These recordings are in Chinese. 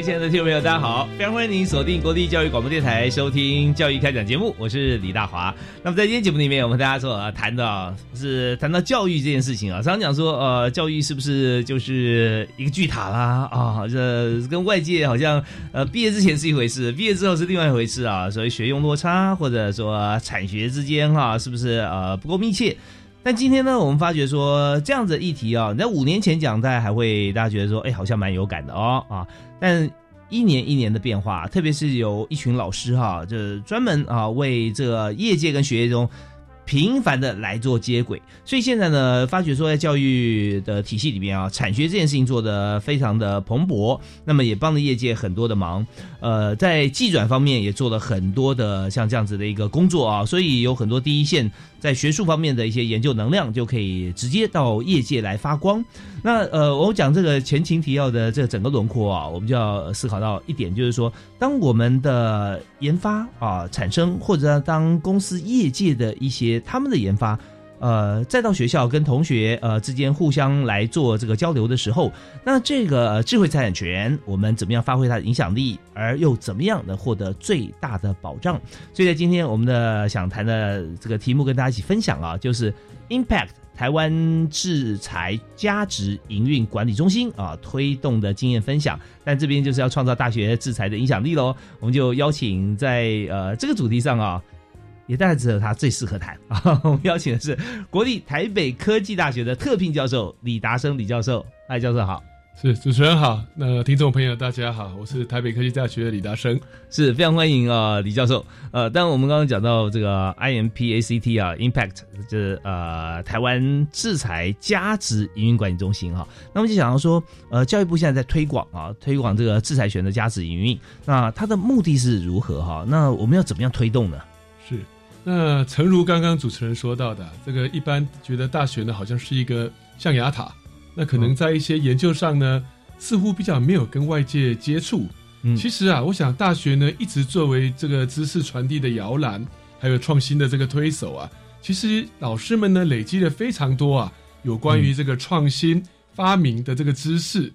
位亲爱的听众朋友，大家好！非常欢迎您锁定国立教育广播电台收听《教育开讲》节目，我是李大华。那么在今天节目里面，我们大家说啊，谈的是谈到教育这件事情啊，常常讲说，呃，教育是不是就是一个巨塔啦？啊，这跟外界好像呃，毕业之前是一回事，毕业之后是另外一回事啊。所以学用落差，或者说产学之间哈，是不是呃不够密切？但今天呢，我们发觉说这样子的议题啊，你在五年前讲，大家还会大家觉得说，哎，好像蛮有感的哦啊。但一年一年的变化，特别是有一群老师哈，就是专门啊为这个业界跟学业中。频繁的来做接轨，所以现在呢，发觉说在教育的体系里面啊，产学这件事情做得非常的蓬勃，那么也帮了业界很多的忙。呃，在技转方面也做了很多的像这样子的一个工作啊，所以有很多第一线在学术方面的一些研究能量就可以直接到业界来发光。那呃，我讲这个前情提要的这整个轮廓啊，我们就要思考到一点，就是说，当我们的研发啊产生，或者当公司业界的一些他们的研发，呃，再到学校跟同学呃之间互相来做这个交流的时候，那这个智慧财产权，我们怎么样发挥它的影响力，而又怎么样能获得最大的保障？所以在今天我们的想谈的这个题目，跟大家一起分享啊，就是 Impact 台湾制裁价值营运管理中心啊推动的经验分享。但这边就是要创造大学制裁的影响力喽，我们就邀请在呃这个主题上啊。也当然只有他最适合谈啊！我们邀请的是国立台北科技大学的特聘教授李达生李教授。嗨，教授好，是主持人好。那听众朋友大家好，我是台北科技大学的李达生，是非常欢迎啊，李教授。呃，但我们刚刚讲到这个 IMPACT 啊，Impact 就是呃台湾制裁价值营运管理中心哈。那么就想到说，呃，教育部现在在推广啊，推广这个制裁权的价值营运，那它的目的是如何哈？那我们要怎么样推动呢？是。那诚如刚刚主持人说到的，这个一般觉得大学呢好像是一个象牙塔，那可能在一些研究上呢，似乎比较没有跟外界接触。嗯，其实啊，我想大学呢一直作为这个知识传递的摇篮，还有创新的这个推手啊，其实老师们呢累积了非常多啊有关于这个创新发明的这个知识。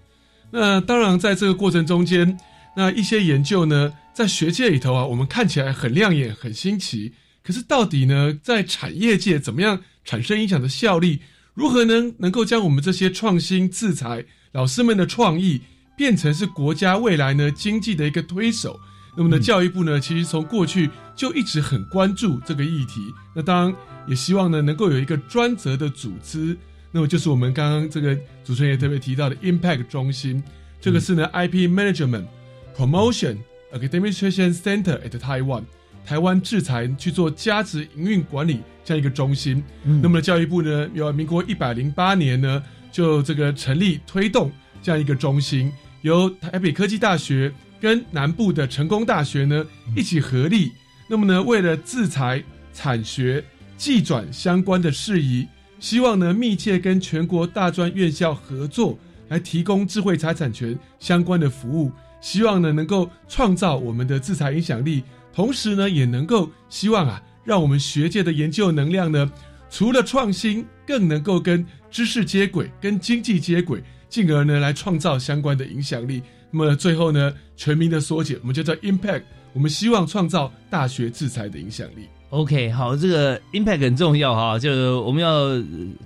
那当然在这个过程中间，那一些研究呢在学界里头啊，我们看起来很亮眼、很新奇。可是到底呢，在产业界怎么样产生影响的效力？如何能能够将我们这些创新制裁老师们的创意，变成是国家未来呢经济的一个推手？那么呢，教育部呢，其实从过去就一直很关注这个议题。那当然也希望呢，能够有一个专责的组织。那么就是我们刚刚这个主持人也特别提到的 Impact 中心，这个是呢 IP Management Promotion Administration Center at Taiwan。台湾制裁去做价值营运管理这样一个中心，那么教育部呢，由民国一百零八年呢，就这个成立推动这样一个中心，由台北科技大学跟南部的成功大学呢一起合力，那么呢，为了制裁产学技转相关的事宜，希望呢密切跟全国大专院校合作，来提供智慧财产权相关的服务，希望呢能够创造我们的制裁影响力。同时呢，也能够希望啊，让我们学界的研究能量呢，除了创新，更能够跟知识接轨，跟经济接轨，进而呢来创造相关的影响力。那么最后呢，全民的缩减，我们就叫 impact。我们希望创造大学制裁的影响力。OK，好，这个 impact 很重要哈，就是我们要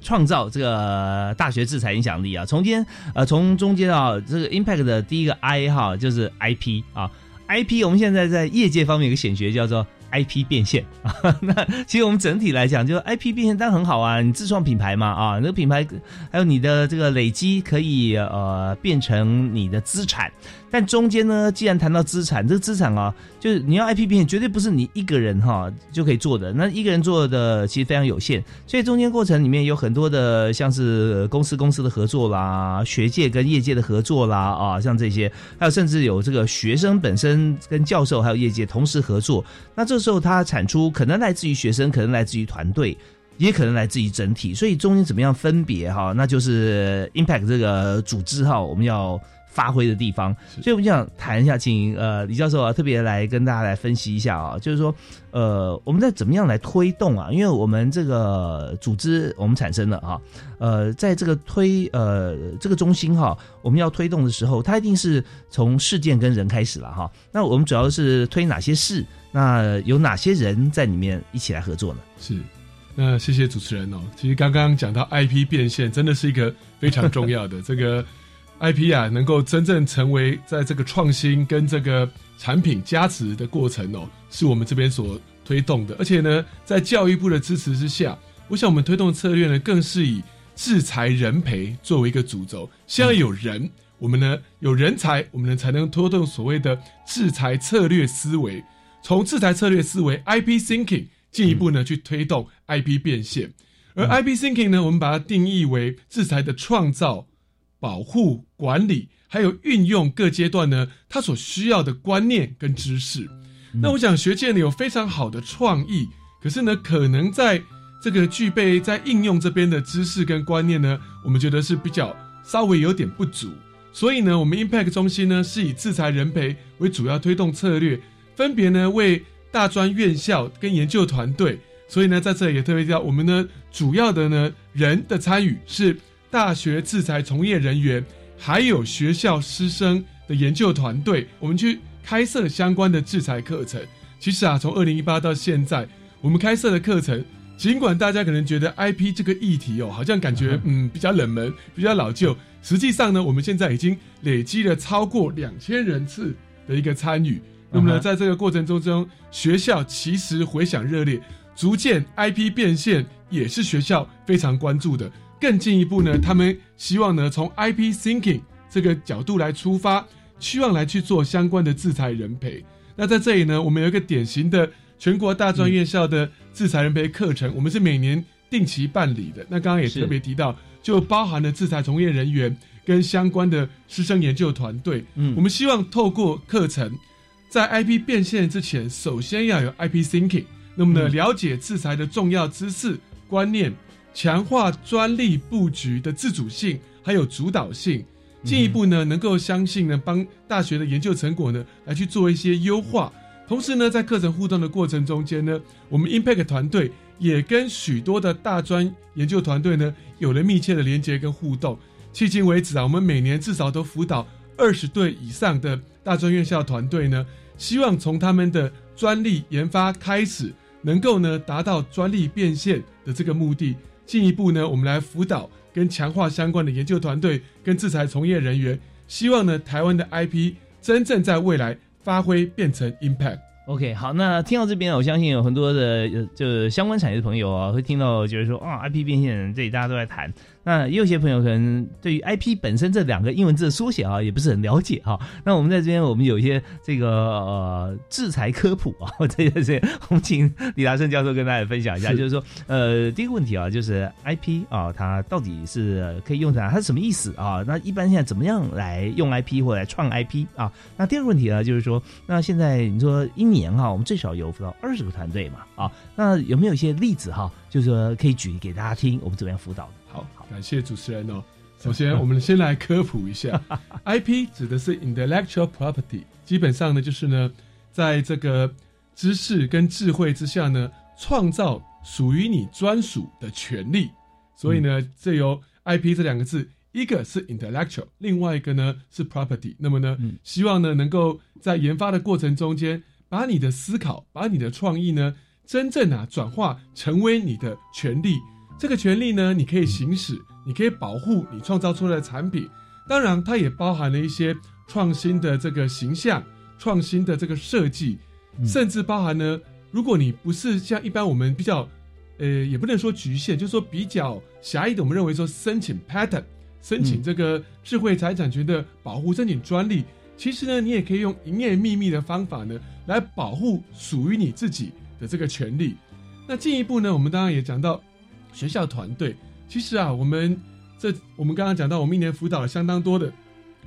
创造这个大学制裁影响力啊。从间呃，从中间啊，这个 impact 的第一个 I 哈，就是 IP 啊，IP 我们现在在业界方面有个显学叫做 IP 变现啊。那其实我们整体来讲，就是 IP 变现当然很好啊，你自创品牌嘛啊，那个品牌还有你的这个累积可以呃变成你的资产。但中间呢，既然谈到资产，这个资产啊，就是你要 IP 变现，绝对不是你一个人哈就可以做的。那一个人做的其实非常有限，所以中间过程里面有很多的，像是公司公司的合作啦，学界跟业界的合作啦，啊，像这些，还有甚至有这个学生本身跟教授还有业界同时合作。那这时候它产出可能来自于学生，可能来自于团队。也可能来自于整体，所以中间怎么样分别哈，那就是 impact 这个组织哈，我们要发挥的地方。所以我们想谈一下，请呃李教授啊特别来跟大家来分析一下啊，就是说呃我们在怎么样来推动啊？因为我们这个组织我们产生了啊，呃在这个推呃这个中心哈，我们要推动的时候，它一定是从事件跟人开始了哈。那我们主要是推哪些事？那有哪些人在里面一起来合作呢？是。那谢谢主持人哦。其实刚刚讲到 IP 变现，真的是一个非常重要的 这个 IP 啊，能够真正成为在这个创新跟这个产品加持的过程哦，是我们这边所推动的。而且呢，在教育部的支持之下，我想我们推动策略呢，更是以制裁人培作为一个主轴。先要有人，我们呢有人才，我们呢才能推动所谓的制裁策略思维。从制裁策略思维 IP thinking。进一步呢，去推动 IP 变现，而 IP thinking 呢，我们把它定义为制裁的创造、保护、管理，还有运用各阶段呢，它所需要的观念跟知识。那我想学界呢有非常好的创意，可是呢，可能在这个具备在应用这边的知识跟观念呢，我们觉得是比较稍微有点不足。所以呢，我们 Impact 中心呢是以制裁人培为主要推动策略，分别呢为。大专院校跟研究团队，所以呢，在这里也特别提到，我们呢主要的呢人的参与是大学制裁从业人员，还有学校师生的研究团队，我们去开设相关的制裁课程。其实啊，从二零一八到现在，我们开设的课程，尽管大家可能觉得 IP 这个议题哦，好像感觉嗯比较冷门、比较老旧，实际上呢，我们现在已经累积了超过两千人次的一个参与。那么呢，在这个过程中中，学校其实回响热烈，逐渐 IP 变现也是学校非常关注的。更进一步呢，他们希望呢从 IP thinking 这个角度来出发，希望来去做相关的制裁人培。那在这里呢，我们有一个典型的全国大专院校的制裁人培课程，我们是每年定期办理的。那刚刚也特别提到，就包含了制裁从业人员跟相关的师生研究团队。嗯，我们希望透过课程。在 IP 变现之前，首先要有 IP thinking。那么呢，了解制裁的重要知识观念，强化专利布局的自主性还有主导性，进一步呢，能够相信呢，帮大学的研究成果呢，来去做一些优化。同时呢，在课程互动的过程中间呢，我们 Impact 团队也跟许多的大专研究团队呢，有了密切的连接跟互动。迄今为止啊，我们每年至少都辅导二十对以上的大专院校团队呢。希望从他们的专利研发开始，能够呢达到专利变现的这个目的。进一步呢，我们来辅导跟强化相关的研究团队跟制裁从业人员，希望呢台湾的 IP 真正在未来发挥变成 impact。OK，好，那听到这边，我相信有很多的就相关产业的朋友啊，会听到就是说啊，IP 变现，这里大家都在谈。那也有些朋友可能对于 IP 本身这两个英文字的缩写啊，也不是很了解哈。那我们在这边，我们有一些这个呃制裁科普啊，这些这些，我们请李达胜教授跟大家分享一下，就是说呃第一个问题啊，就是 IP 啊，它到底是可以用在它是什么意思啊？那一般现在怎么样来用 IP 或来创 IP 啊？那第二个问题呢，就是说那现在你说一年哈，我们最少有辅导二十个团队嘛啊？那有没有一些例子哈？就是说可以举给大家听，我们怎么样辅导的？好，感谢主持人哦。首先，我们先来科普一下，IP 指的是 intellectual property，基本上呢就是呢，在这个知识跟智慧之下呢，创造属于你专属的权利。所以呢，这由 IP 这两个字，一个是 intellectual，另外一个呢是 property。那么呢，希望呢能够在研发的过程中间，把你的思考，把你的创意呢。真正啊转化成为你的权利。这个权利呢，你可以行使，你可以保护你创造出来的产品。当然，它也包含了一些创新的这个形象、创新的这个设计，甚至包含呢，如果你不是像一般我们比较，呃，也不能说局限，就是说比较狭义的，我们认为说申请 patent，申请这个智慧财产权的保护，申请专利。其实呢，你也可以用营业秘密的方法呢，来保护属于你自己的这个权利。那进一步呢，我们当然也讲到学校团队。其实啊，我们这我们刚刚讲到，我们一年辅导了相当多的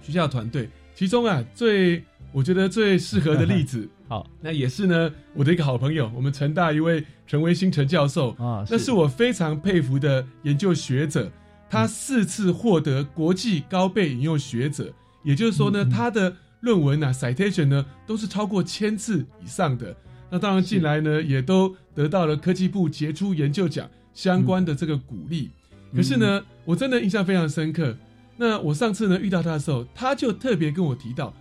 学校团队，其中啊，最我觉得最适合的例子，好，那也是呢，我的一个好朋友，我们成大一位陈维新陈教授。啊，那是我非常佩服的研究学者，他四次获得国际高倍引用学者。也就是说呢，他的论文呢，citation 呢，都是超过千次以上的。那当然进来呢，也都得到了科技部杰出研究奖相关的这个鼓励。可是呢，我真的印象非常深刻。那我上次呢遇到他的时候，他就特别跟我提到，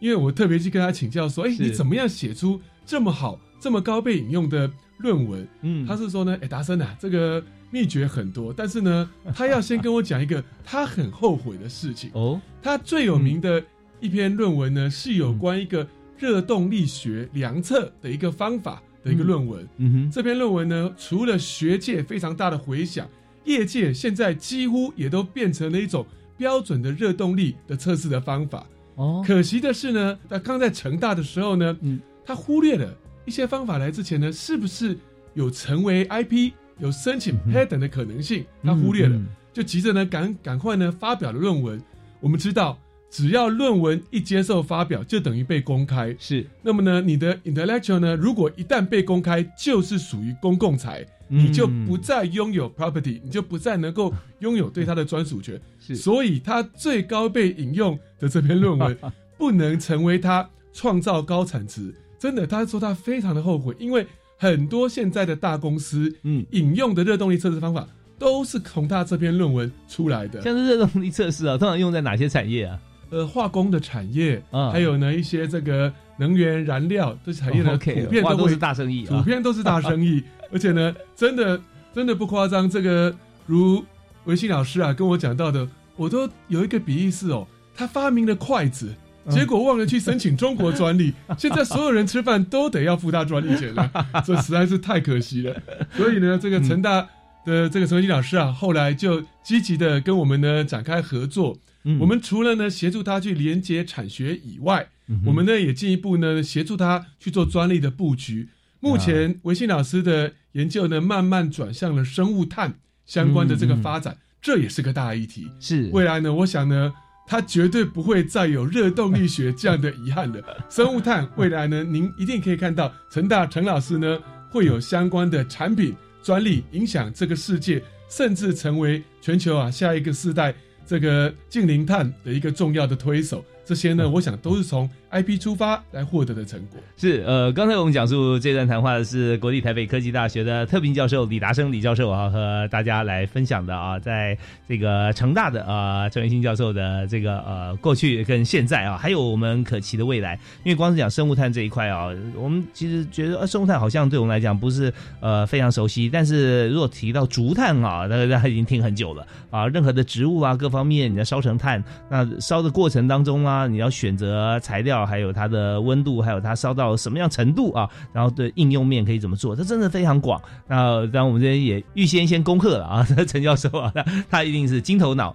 因为我特别去跟他请教说，哎，你怎么样写出这么好、这么高被引用的论文？嗯，他是说呢，哎，达森啊，这个。秘诀很多，但是呢，他要先跟我讲一个他很后悔的事情哦。他最有名的一篇论文呢，是有关一个热动力学量测的一个方法的一个论文。嗯哼，这篇论文呢，除了学界非常大的回响，业界现在几乎也都变成了一种标准的热动力的测试的方法。哦，可惜的是呢，他刚在成大的时候呢，嗯，他忽略了一些方法来之前呢，是不是有成为 IP？有申请 patent 的可能性，他忽略了，就急着呢赶赶快呢发表了论文。我们知道，只要论文一接受发表，就等于被公开。是，那么呢，你的 intellectual 呢，如果一旦被公开，就是属于公共财，你就不再拥有 property，你就不再能够拥有对它的专属权。是，所以他最高被引用的这篇论文，不能成为他创造高产值。真的，他说他非常的后悔，因为。很多现在的大公司，嗯，引用的热动力测试方法都是从他这篇论文出来的。像是热动力测试啊，通常用在哪些产业啊？呃，化工的产业，啊，还有呢一些这个能源燃料这些产业呢，普遍都是大生意，普遍都是大生意。而且呢，真的真的不夸张，这个如维新老师啊跟我讲到的，我都有一个比喻是哦，他发明了筷子。结果忘了去申请中国专利，现在所有人吃饭都得要付他专利钱了，这实在是太可惜了。所以呢，这个成大的这个陈文老师啊，后来就积极的跟我们呢展开合作。我们除了呢协助他去连接产学以外，我们呢也进一步呢协助他去做专利的布局。目前维信老师的研究呢，慢慢转向了生物碳相关的这个发展，这也是个大议题。是未来呢，我想呢。它绝对不会再有热动力学这样的遗憾了。生物碳未来呢，您一定可以看到陈大陈老师呢会有相关的产品专利，影响这个世界，甚至成为全球啊下一个世代这个近零碳的一个重要的推手。这些呢，我想都是从 IP 出发来获得的成果。是，呃，刚才我们讲述这段谈话的是国立台北科技大学的特聘教授李达生李教授啊，和大家来分享的啊，在这个成大的啊陈元新教授的这个呃过去跟现在啊，还有我们可期的未来。因为光是讲生物碳这一块啊，我们其实觉得生物碳好像对我们来讲不是呃非常熟悉，但是如果提到竹炭啊，那大家已经听很久了啊。任何的植物啊，各方面你要烧成碳，那烧的过程当中啊。你要选择材料，还有它的温度，还有它烧到什么样程度啊？然后的应用面可以怎么做？它真的非常广。那当然，我们这边也预先先攻克了啊。陈教授啊，他一定是金头脑。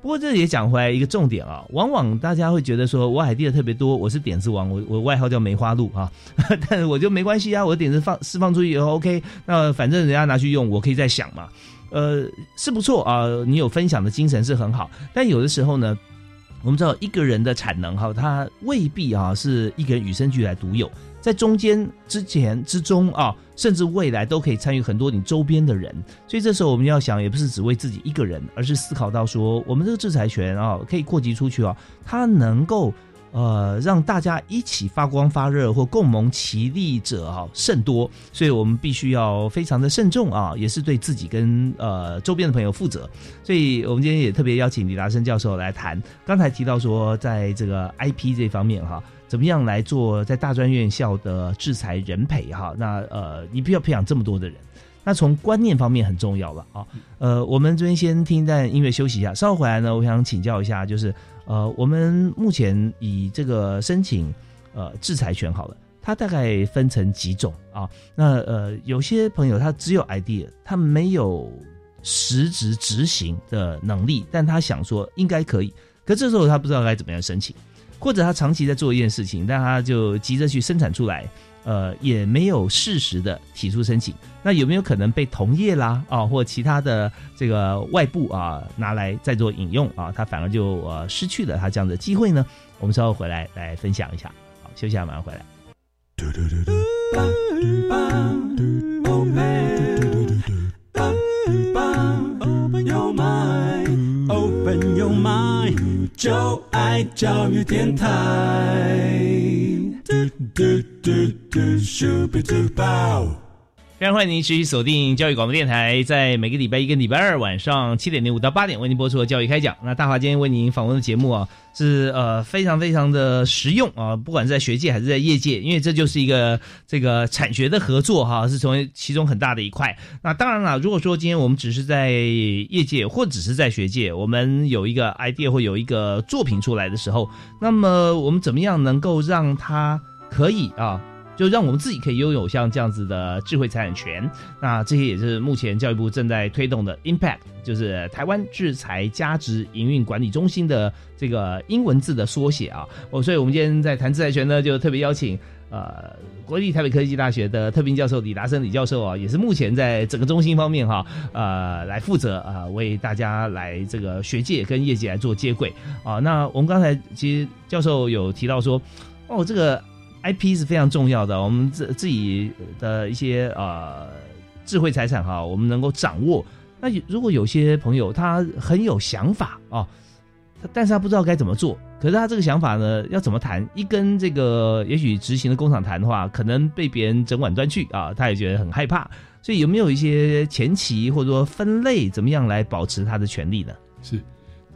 不过这也讲回来一个重点啊，往往大家会觉得说我海地的特别多，我是点子王，我我外号叫梅花鹿啊。但是我就没关系啊，我的点子放释放出去以后，OK，那反正人家拿去用，我可以再想嘛。呃，是不错啊，你有分享的精神是很好。但有的时候呢。我们知道一个人的产能哈，他未必啊是一个人与生俱来独有，在中间、之前、之中啊，甚至未来都可以参与很多你周边的人。所以这时候我们要想，也不是只为自己一个人，而是思考到说，我们这个制裁权啊，可以扩及出去啊，它能够。呃，让大家一起发光发热或共谋其利者啊甚多，所以我们必须要非常的慎重啊，也是对自己跟呃周边的朋友负责。所以我们今天也特别邀请李达生教授来谈。刚才提到说，在这个 IP 这方面哈。怎么样来做在大专院校的制裁人培哈？那呃，你必要培养这么多的人，那从观念方面很重要了啊。呃，我们这边先听一段音乐休息一下，稍后回来呢，我想请教一下，就是呃，我们目前以这个申请呃制裁权好了，它大概分成几种啊？那呃，有些朋友他只有 idea，他没有实质执行的能力，但他想说应该可以，可这时候他不知道该怎么样申请。或者他长期在做一件事情，但他就急着去生产出来，呃，也没有适时的提出申请，那有没有可能被同业啦啊，或其他的这个外部啊拿来再做引用啊，他反而就呃失去了他这样的机会呢？我们稍后回来来分享一下，好，休息下马上回来。就爱教育电台。非常欢迎您持续锁定教育广播电台，在每个礼拜一跟礼拜二晚上七点零五到八点为您播出的教育开讲。那大华今天为您访问的节目啊，是呃非常非常的实用啊，不管是在学界还是在业界，因为这就是一个这个产学的合作哈，是成为其中很大的一块。那当然了，如果说今天我们只是在业界或只是在学界，我们有一个 idea 或有一个作品出来的时候，那么我们怎么样能够让它可以啊？就让我们自己可以拥有像这样子的智慧财产权，那这些也是目前教育部正在推动的 Impact，就是台湾制裁价值营运管理中心的这个英文字的缩写啊。哦，所以我们今天在谈制裁权呢，就特别邀请呃国立台北科技大学的特聘教授李达生李教授啊，也是目前在整个中心方面哈呃来负责啊，为大家来这个学界跟业界来做接轨啊。那我们刚才其实教授有提到说，哦这个。I P 是非常重要的，我们自自己的一些呃智慧财产哈，我们能够掌握。那如果有些朋友他很有想法啊，但是他不知道该怎么做，可是他这个想法呢，要怎么谈？一跟这个也许执行的工厂谈的话，可能被别人整碗端去啊，他也觉得很害怕。所以有没有一些前期或者说分类，怎么样来保持他的权利呢？是，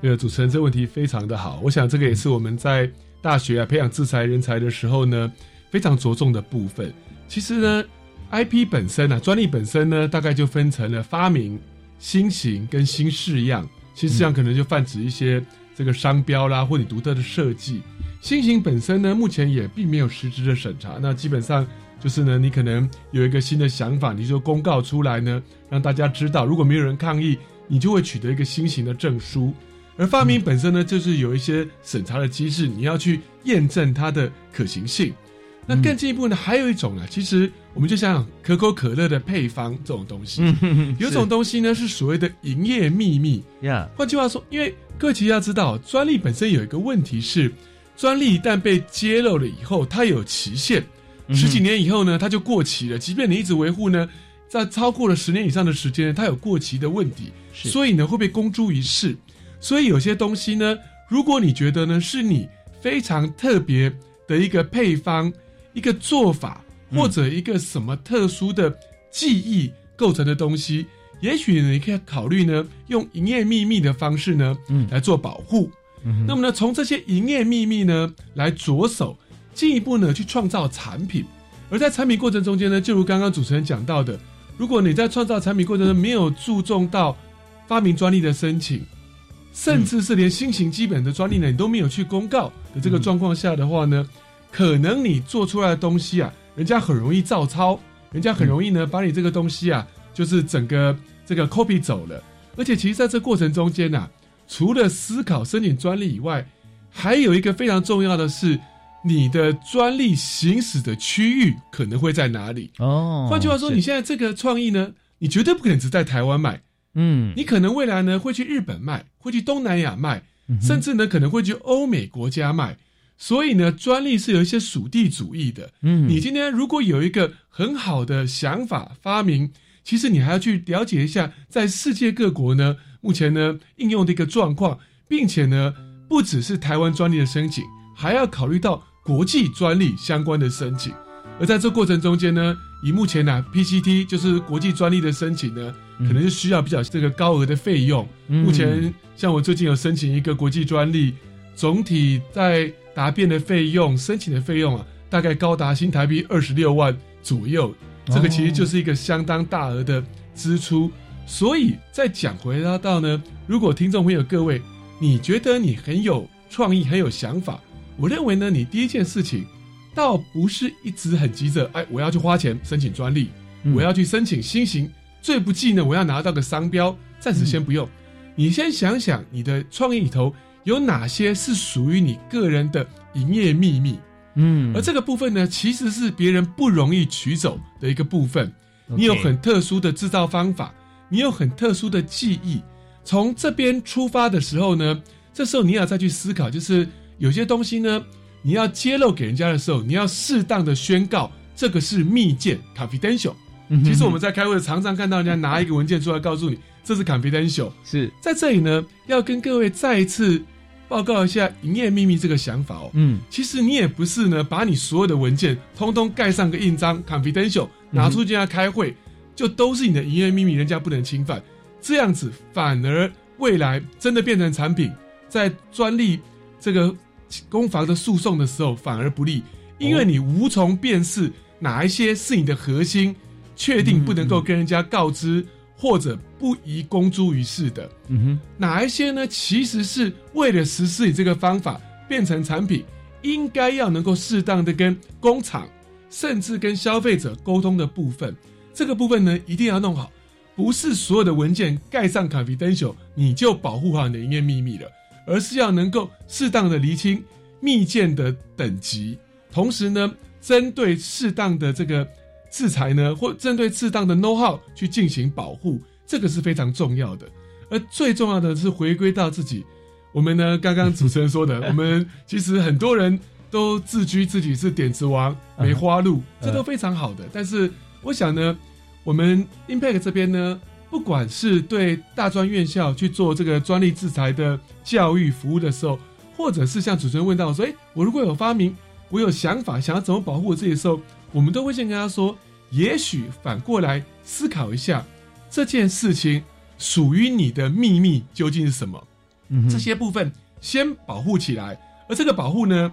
这个主持人这问题非常的好，我想这个也是我们在。大学啊，培养制裁人才的时候呢，非常着重的部分。其实呢，IP 本身啊，专利本身呢，大概就分成了发明、新型跟新式样。新式样可能就泛指一些这个商标啦，或你独特的设计。新型本身呢，目前也并没有实质的审查。那基本上就是呢，你可能有一个新的想法，你就公告出来呢，让大家知道。如果没有人抗议，你就会取得一个新型的证书。而发明本身呢，就是有一些审查的机制，你要去验证它的可行性。那更进一步呢，还有一种呢，其实我们就像可口可乐的配方这种东西，有种东西呢是所谓的营业秘密。呀，换句话说，因为各位其实要知道，专利本身有一个问题是，专利一旦被揭露了以后，它有期限，十几年以后呢，它就过期了。即便你一直维护呢，在超过了十年以上的时间，它有过期的问题，所以呢会被公诸于世。所以有些东西呢，如果你觉得呢是你非常特别的一个配方、一个做法，或者一个什么特殊的记忆构成的东西，也许你可以考虑呢用营业秘密的方式呢，嗯，来做保护。那么呢，从这些营业秘密呢来着手，进一步呢去创造产品。而在产品过程中间呢，就如刚刚主持人讲到的，如果你在创造产品过程中没有注重到发明专利的申请。甚至是连新型基本的专利呢，你都没有去公告的这个状况下的话呢，可能你做出来的东西啊，人家很容易照抄，人家很容易呢把你这个东西啊，就是整个这个 copy 走了。而且其实在这过程中间呢，除了思考申请专利以外，还有一个非常重要的是，你的专利行使的区域可能会在哪里？哦，换句话说，你现在这个创意呢，你绝对不可能只在台湾卖。嗯，你可能未来呢会去日本卖，会去东南亚卖，甚至呢可能会去欧美国家卖。所以呢，专利是有一些属地主义的。嗯，你今天如果有一个很好的想法发明，其实你还要去了解一下在世界各国呢目前呢应用的一个状况，并且呢不只是台湾专利的申请，还要考虑到国际专利相关的申请。而在这过程中间呢，以目前呢 PCT 就是国际专利的申请呢。可能是需要比较这个高额的费用。目前像我最近有申请一个国际专利，总体在答辩的费用、申请的费用啊，大概高达新台币二十六万左右。这个其实就是一个相当大额的支出。所以再讲回到到呢，如果听众朋友各位，你觉得你很有创意、很有想法，我认为呢，你第一件事情，倒不是一直很急着，哎，我要去花钱申请专利，我要去申请新型，最不济呢，我要拿到个商标，暂时先不用。你先想想，你的创意里头有哪些是属于你个人的营业秘密？嗯，而这个部分呢，其实是别人不容易取走的一个部分。你有很特殊的制造方法，你有很特殊的技艺。从这边出发的时候呢，这时候你要再去思考，就是有些东西呢，你要揭露给人家的时候，你要适当的宣告这个是密件 （confidential）。其实我们在开会常常看到人家拿一个文件出来告诉你。这是 confidential，是在这里呢，要跟各位再一次报告一下营业秘密这个想法哦。嗯，其实你也不是呢，把你所有的文件通通盖上个印章 confidential，拿出去要开会，就都是你的营业秘密，人家不能侵犯。这样子反而未来真的变成产品，在专利这个攻防的诉讼的时候反而不利，因为你无从辨识哪一些是你的核心，确定不能够跟人家告知。或者不宜公诸于世的，嗯哼，哪一些呢？其实是为了实施你这个方法变成产品，应该要能够适当的跟工厂，甚至跟消费者沟通的部分，这个部分呢一定要弄好。不是所有的文件盖上 confidential，你就保护好你的营业秘密了，而是要能够适当的厘清密件的等级，同时呢，针对适当的这个。制裁呢，或针对适当的 know how 去进行保护，这个是非常重要的。而最重要的是回归到自己。我们呢，刚刚主持人说的，我们其实很多人都自居自己是点子王、梅花鹿，这都非常好的。但是我想呢，我们 Impact 这边呢，不管是对大专院校去做这个专利制裁的教育服务的时候，或者是像主持人问到说，诶，我如果有发明，我有想法，想要怎么保护我自己的时候，我们都会先跟他说。也许反过来思考一下，这件事情属于你的秘密究竟是什么？嗯，这些部分先保护起来，而这个保护呢，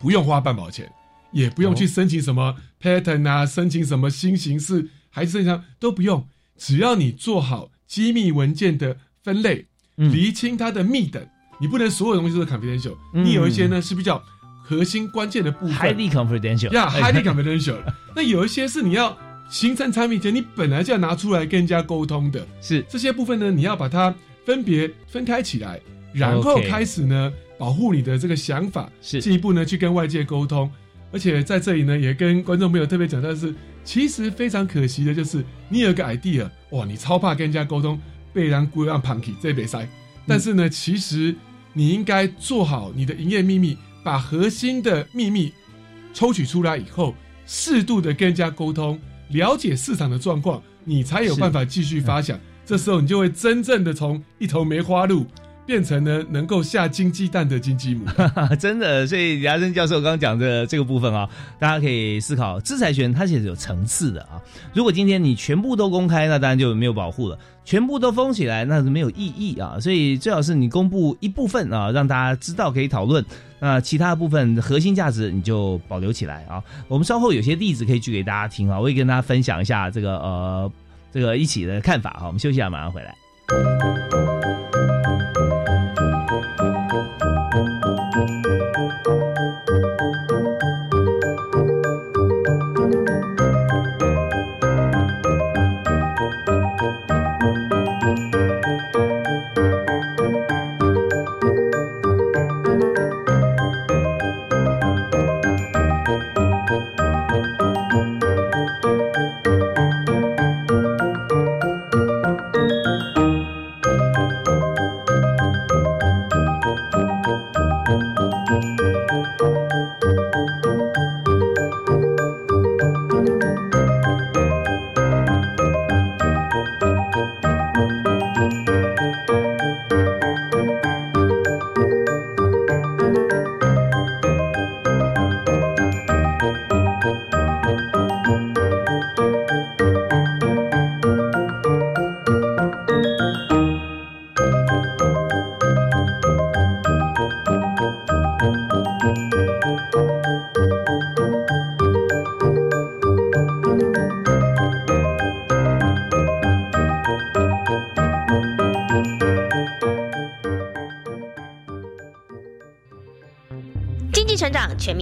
不用花半毛钱，也不用去申请什么 patent 啊，申请什么新形式，还是上都不用，只要你做好机密文件的分类，厘清它的密等，你不能所有东西都是 confidential，你有一些呢是比较。核心关键的部分，highly confidential，呀，highly confidential。那有一些是你要形成产品前，你本来就要拿出来跟人家沟通的，是这些部分呢，你要把它分别分开起来，然后开始呢保护你的这个想法，是进一步呢去跟外界沟通。而且在这里呢，也跟观众朋友特别讲的是，其实非常可惜的就是，你有个 idea，哇，你超怕跟人家沟通，被人故意让 punky 这被塞。但是呢，其实你应该做好你的营业秘密。把核心的秘密抽取出来以后，适度的跟人家沟通，了解市场的状况，你才有办法继续发想。这时候你就会真正的从一头梅花鹿。变成呢能够下金鸡蛋的金鸡母，真的。所以李嘉生教授刚刚讲的这个部分啊，大家可以思考，制裁权它其实有层次的啊。如果今天你全部都公开，那当然就没有保护了；全部都封起来，那是没有意义啊。所以最好是你公布一部分啊，让大家知道可以讨论。那其他部分核心价值你就保留起来啊。我们稍后有些例子可以举给大家听啊，我也跟大家分享一下这个呃这个一起的看法哈。我们休息一下，马上回来。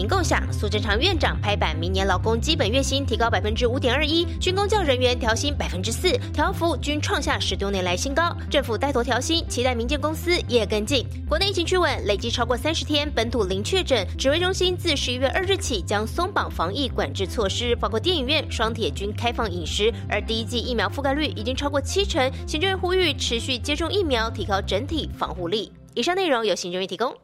民共享。苏贞昌院长拍板，明年劳工基本月薪提高百分之五点二一，军工教人员调薪百分之四，调幅均创下十多年来新高。政府带头调薪，期待民间公司也跟进。国内疫情趋稳，累计超过三十天本土零确诊。指挥中心自十一月二日起将松绑防疫管制措施，包括电影院、双铁均开放饮食。而第一剂疫苗覆盖率已经超过七成。行政院呼吁持续接种疫苗，提高整体防护力。以上内容由行政院提供。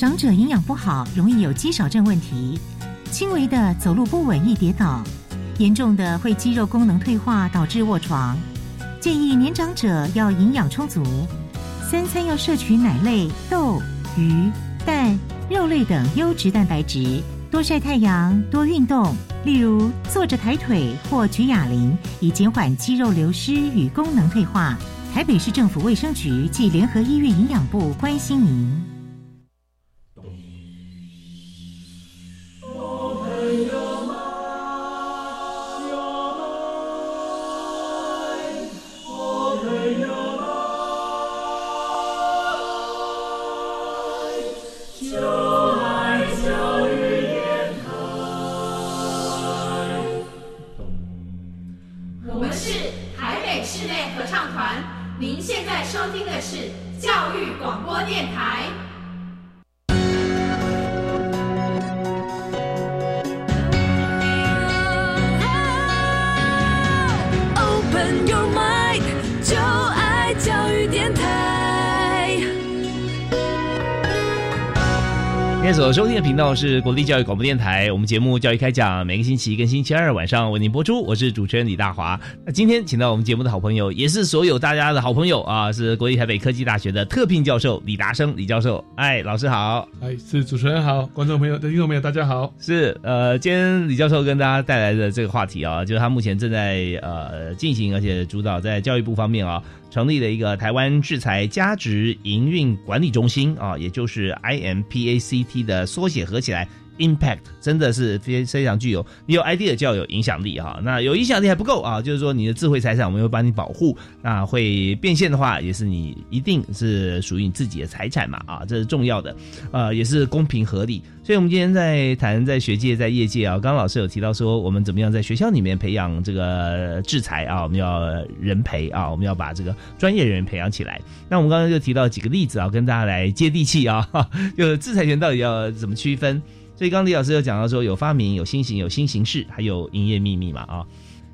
长者营养不好，容易有肌少症问题，轻微的走路不稳易跌倒，严重的会肌肉功能退化导致卧床。建议年长者要营养充足，三餐要摄取奶类、豆、鱼、蛋、肉类等优质蛋白质，多晒太阳，多运动，例如坐着抬腿或举哑铃，以减缓肌肉流失与功能退化。台北市政府卫生局暨联合医院营养部关心您。频道是国立教育广播电台，我们节目教育开讲，每个星期一跟星期二晚上为您播出。我是主持人李大华。那今天请到我们节目的好朋友，也是所有大家的好朋友啊，是国立台北科技大学的特聘教授李达生李教授。哎，老师好！哎，是主持人好，观众朋友、听众朋友大家好。是呃，今天李教授跟大家带来的这个话题啊，就是他目前正在呃进行，而且主导在教育部方面啊。成立了一个台湾制裁价值营运管理中心啊，也就是 IMPACT 的缩写，合起来。Impact 真的是非非常具有，你有 idea 就要有影响力哈。那有影响力还不够啊，就是说你的智慧财产我们会帮你保护，那会变现的话也是你一定是属于你自己的财产嘛啊，这是重要的，呃，也是公平合理。所以我们今天在谈在学界在业界啊，刚刚老师有提到说我们怎么样在学校里面培养这个制裁啊，我们要人培啊，我们要把这个专业人员培养起来。那我们刚刚就提到几个例子啊，跟大家来接地气啊，就是制裁权到底要怎么区分？所以刚李老师有讲到说，有发明、有新型、有新形式，还有营业秘密嘛啊，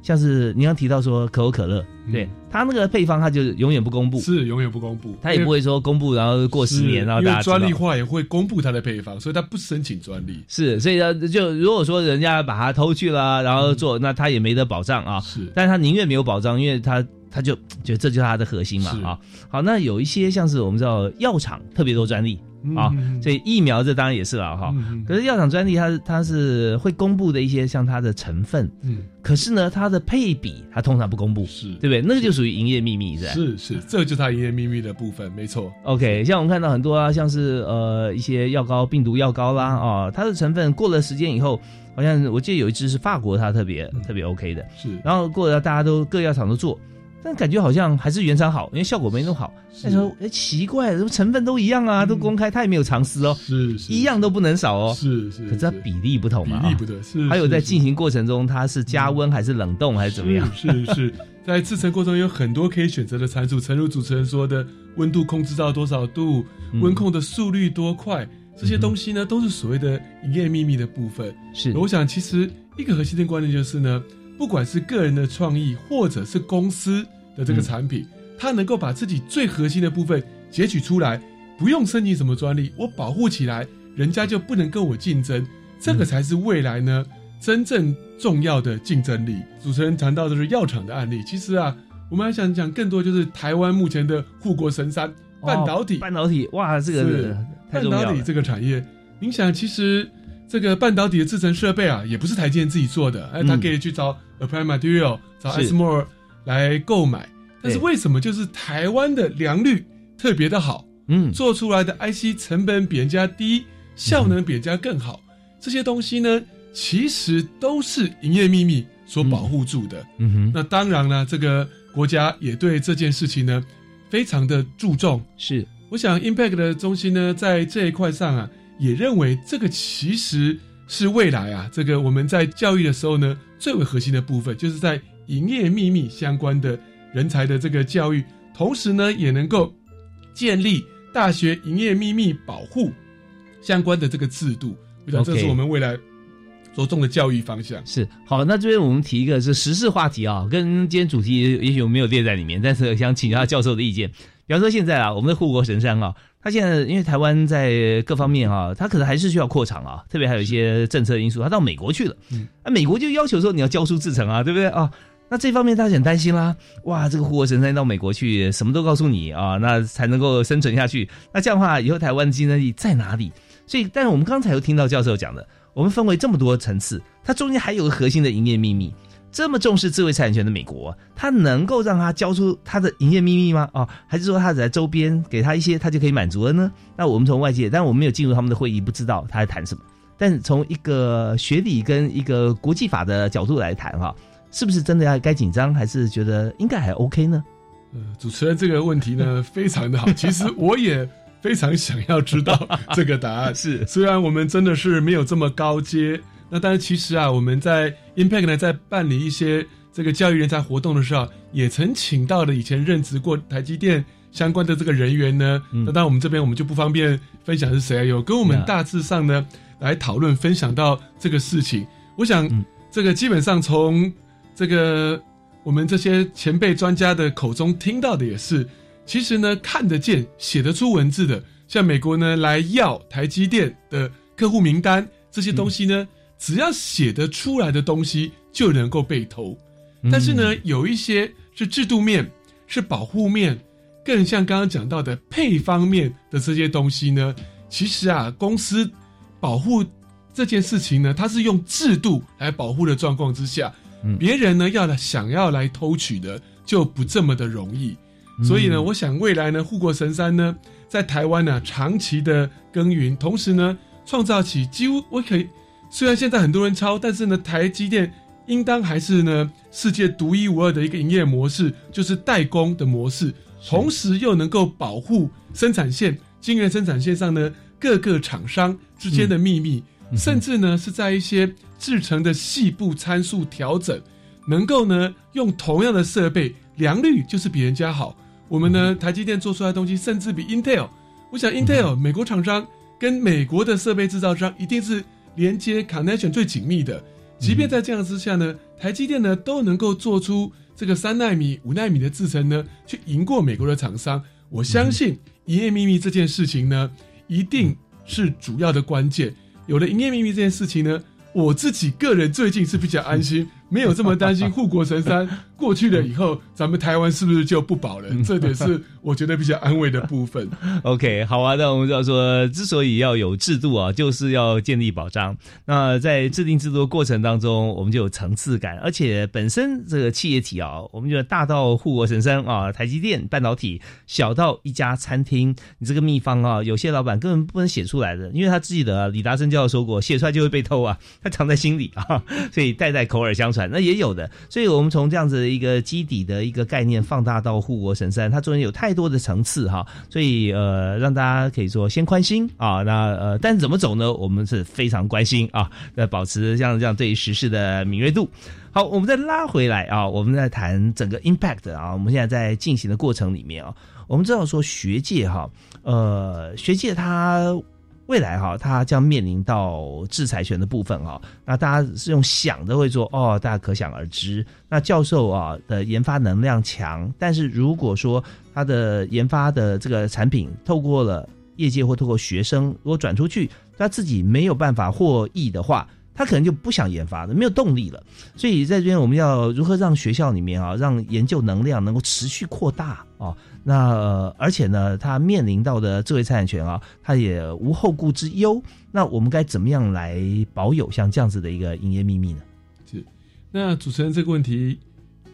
像是你刚提到说可口可乐，对它那个配方，它就永远不公布，是永远不公布，它也不会说公布，然后过十年，然后大家专利化也会公布它的配方，所以它不申请专利。是，所以呢，就如果说人家把它偷去了，然后做，那他也没得保障啊。是，但是他宁愿没有保障，因为他他就觉得这就是他的核心嘛啊。好，那有一些像是我们知道药厂特别多专利。啊，所以疫苗这当然也是了哈。可是药厂专利，它它是会公布的一些像它的成分，嗯，可是呢，它的配比它通常不公布，是对不对？那个就属于营业秘密，是是是，这就是它营业秘密的部分，没错。OK，像我们看到很多啊，像是呃一些药膏、病毒药膏啦，啊，它的成分过了时间以后，好像我记得有一支是法国，它特别特别 OK 的，是，然后过了大家都各药厂都做。但感觉好像还是原厂好，因为效果没那么好。那时候哎，奇怪，什么成分都一样啊，都公开，他也没有藏私哦，是一样都不能少哦，是是。可是它比例不同嘛，比例不对，是。还有在进行过程中，它是加温还是冷冻还是怎么样？是是，在制成过程中有很多可以选择的参数，诚如主持人说的，温度控制到多少度，温控的速率多快，这些东西呢，都是所谓的营业秘密的部分。是，我想其实一个核心的观念就是呢，不管是个人的创意，或者是公司。的这个产品，它能够把自己最核心的部分截取出来，不用申请什么专利，我保护起来，人家就不能跟我竞争，这个才是未来呢真正重要的竞争力。主持人谈到的是药厂的案例，其实啊，我们还想讲更多，就是台湾目前的护国神山半导体，半导体，哇，这个半导体这个产业，您想，其实这个半导体的制成设备啊，也不是台积电自己做的，哎，他可以去找 Applied Material、找 a s m o r e 来购买。但是为什么就是台湾的良率特别的好？嗯，做出来的 IC 成本比人家低，效能比人家更好，这些东西呢，其实都是营业秘密所保护住的。嗯哼，那当然了，这个国家也对这件事情呢，非常的注重。是，我想 Impact 的中心呢，在这一块上啊，也认为这个其实是未来啊，这个我们在教育的时候呢，最为核心的部分，就是在营业秘密相关的人才的这个教育，同时呢，也能够建立。大学营业秘密保护相关的这个制度，我想这是我们未来着重的教育方向。是好，那这边我们提一个是时事话题啊，跟今天主题也许没有列在里面，但是想请教教授的意见。比方说现在啊，我们的护国神山啊，它现在因为台湾在各方面啊，它可能还是需要扩厂啊，特别还有一些政策因素，它到美国去了，嗯啊，美国就要求说你要教书制成啊，对不对啊？那这方面大家很担心啦，哇，这个护国神山到美国去，什么都告诉你啊，那才能够生存下去。那这样的话，以后台湾的竞争力在哪里？所以，但是我们刚才又听到教授讲的，我们分为这么多层次，它中间还有个核心的营业秘密。这么重视智慧财产权的美国，它能够让它交出它的营业秘密吗？哦，还是说它在周边给他一些，它就可以满足了呢？那我们从外界，但我们没有进入他们的会议，不知道他在谈什么。但从一个学理跟一个国际法的角度来谈，哈。是不是真的要该紧张，还是觉得应该还 OK 呢？呃，主持人这个问题呢，非常的好。其实我也非常想要知道 这个答案。是，虽然我们真的是没有这么高阶，那但是其实啊，我们在 Impact 呢，在办理一些这个教育人才活动的时候，也曾请到了以前任职过台积电相关的这个人员呢。那当然，我们这边我们就不方便分享是谁，有跟我们大致上呢来讨论分享到这个事情。我想这个基本上从这个我们这些前辈专家的口中听到的也是，其实呢看得见、写得出文字的，像美国呢来要台积电的客户名单这些东西呢，只要写得出来的东西就能够被投。但是呢，有一些是制度面、是保护面，更像刚刚讲到的配方面的这些东西呢，其实啊，公司保护这件事情呢，它是用制度来保护的状况之下。别人呢要想要来偷取的就不这么的容易，所以呢，我想未来呢，护国神山呢，在台湾呢长期的耕耘，同时呢，创造起几乎我可以，虽然现在很多人抄，但是呢，台积电应当还是呢世界独一无二的一个营业模式，就是代工的模式，同时又能够保护生产线、晶圆生产线上呢各个厂商之间的秘密。甚至呢，是在一些制成的细部参数调整，能够呢用同样的设备，良率就是比人家好。我们呢，台积电做出来的东西，甚至比 Intel。我想 Intel 美国厂商跟美国的设备制造商一定是连接 connection 最紧密的。即便在这样之下呢，台积电呢都能够做出这个三纳米、五纳米的制程呢，去赢过美国的厂商。我相信营业秘密这件事情呢，一定是主要的关键。有了营业秘密这件事情呢，我自己个人最近是比较安心。没有这么担心护国神山 过去了以后，咱们台湾是不是就不保了？这点是我觉得比较安慰的部分。OK，好啊，那我们就要说，之所以要有制度啊，就是要建立保障。那在制定制度的过程当中，我们就有层次感，而且本身这个企业体啊，我们觉得大到护国神山啊，台积电半导体，小到一家餐厅，你这个秘方啊，有些老板根本不能写出来的，因为他自己的李达生教授说过，写出来就会被偷啊，他藏在心里啊，所以代代口耳相传。那也有的，所以我们从这样子的一个基底的一个概念放大到护国神山，它中间有太多的层次哈，所以呃，让大家可以说先宽心啊，那呃，但是怎么走呢？我们是非常关心啊，在保持像这样对时事的敏锐度。好，我们再拉回来啊，我们在谈整个 impact 啊，我们现在在进行的过程里面啊，我们知道说学界哈，呃，学界它。未来哈，它将面临到制裁权的部分哈，那大家是用想的会说哦，大家可想而知。那教授啊的研发能量强，但是如果说他的研发的这个产品透过了业界或透过学生，如果转出去，他自己没有办法获益的话，他可能就不想研发了，没有动力了。所以在这边，我们要如何让学校里面啊，让研究能量能够持续扩大啊？那、呃而且呢，他面临到的智慧财产权啊，他也无后顾之忧。那我们该怎么样来保有像这样子的一个营业秘密呢？是那主持人这个问题，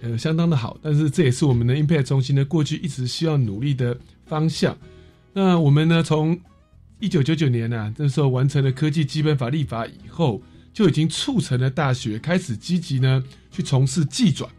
呃，相当的好，但是这也是我们的 Impact 中心呢过去一直需要努力的方向。那我们呢，从一九九九年呢、那时候完成了科技基本法立法以后，就已经促成了大学开始积极呢去从事技转。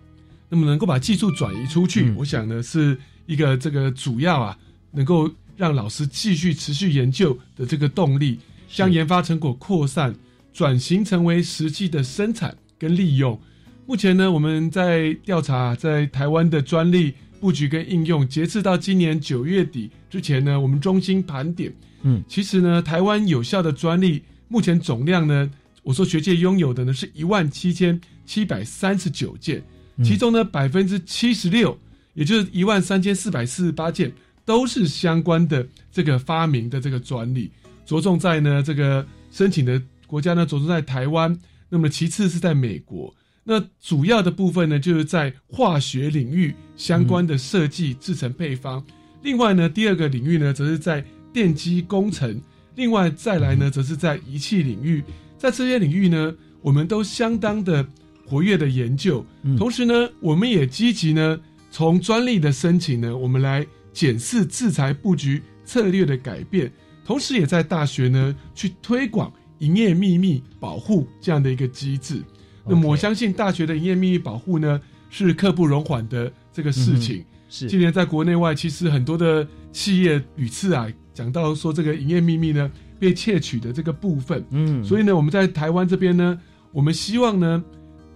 那么能够把技术转移出去，我想呢是一个这个主要啊，能够让老师继续持续研究的这个动力，将研发成果扩散，转型成为实际的生产跟利用。目前呢，我们在调查在台湾的专利布局跟应用，截至到今年九月底之前呢，我们中心盘点，嗯，其实呢，台湾有效的专利目前总量呢，我说学界拥有的呢是一万七千七百三十九件，其中呢百分之七十六，也就是一万三千四百四十八件，都是相关的这个发明的这个专利，着重在呢这个申请的国家呢着重在台湾，那么其次是在美国。那主要的部分呢，就是在化学领域相关的设计、制成配方。另外呢，第二个领域呢，则是在电机工程。另外再来呢，则是在仪器领域。在这些领域呢，我们都相当的活跃的研究。同时呢，我们也积极呢，从专利的申请呢，我们来检视制裁布局策略的改变。同时，也在大学呢，去推广营业秘密保护这样的一个机制。那么我相信大学的营业秘密保护呢，是刻不容缓的这个事情。是今年在国内外，其实很多的企业屡次啊讲到说这个营业秘密呢被窃取的这个部分。嗯所以呢，我们在台湾这边呢，我们希望呢，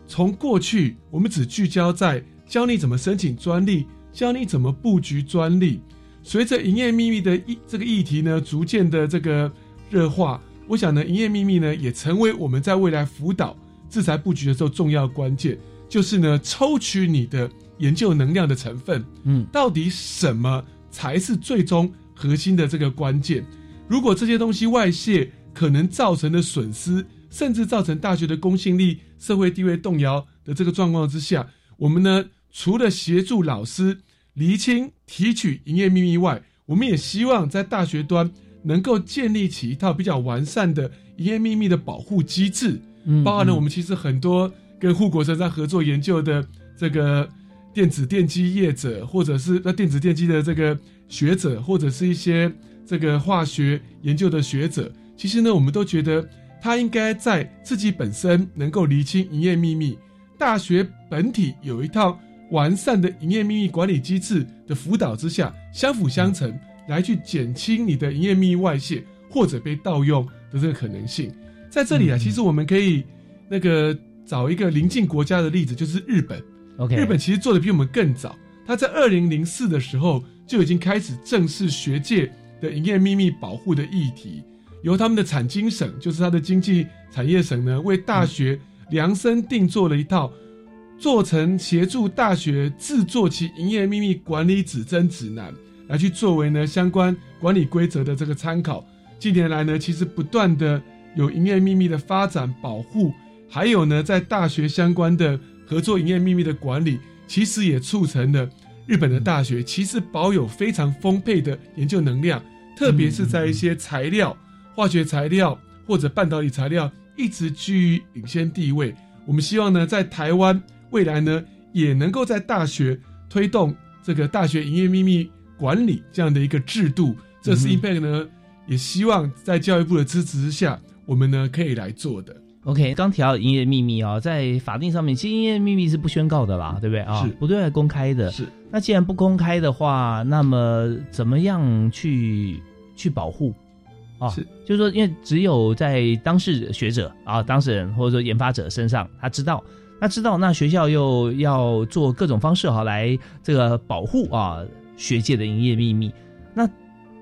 从过去我们只聚焦在教你怎么申请专利，教你怎么布局专利。随着营业秘密的议这个议题呢，逐渐的这个热化，我想呢，营业秘密呢也成为我们在未来辅导制裁布局的时候重要关键，就是呢抽取你的研究能量的成分，嗯，到底什么才是最终核心的这个关键？如果这些东西外泄，可能造成的损失，甚至造成大学的公信力、社会地位动摇的这个状况之下，我们呢除了协助老师厘清、提取营业秘密外，我们也希望在大学端能够建立起一套比较完善的营业秘密的保护机制。嗯包含了嗯我们其实很多跟护国神山合作研究的这个电子电机业者，或者是那电子电机的这个学者，或者是一些这个化学研究的学者，其实呢，我们都觉得他应该在自己本身能够厘清营业秘密，大学本体有一套完善的营业秘密管理机制的辅导之下，相辅相成，来去减轻你的营业秘密外泄或者被盗用的这个可能性。在这里啊，其实我们可以那个找一个邻近国家的例子，就是日本。OK 日本其实做的比我们更早，他在二零零四的时候就已经开始正视学界的营业秘密保护的议题，由他们的产经省，就是他的经济产业省呢，为大学量身定做了一套，做成协助大学制作其营业秘密管理指针指南，来去作为呢相关管理规则的这个参考。近年来呢，其实不断的有营业秘密的发展保护，还有呢，在大学相关的合作营业秘密的管理，其实也促成了日本的大学其实保有非常丰沛的研究能量，特别是在一些材料、化学材料或者半导体材料一直居于领先地位。我们希望呢，在台湾未来呢，也能够在大学推动这个大学营业秘密管理这样的一个制度。这是 Impact 呢，也希望在教育部的支持之下，我们呢可以来做的。OK，刚提到营业秘密啊、在法定上面，其实营业秘密是不宣告的啦，对不对啊？是不对外公开的。是。那既然不公开的话，那么怎么样去去保护？啊，是，就是说，因为只有在当事学者啊、当事人或者说研发者身上，他知道，那知道，那学校又要做各种方式哈、来这个保护啊学界的营业秘密，那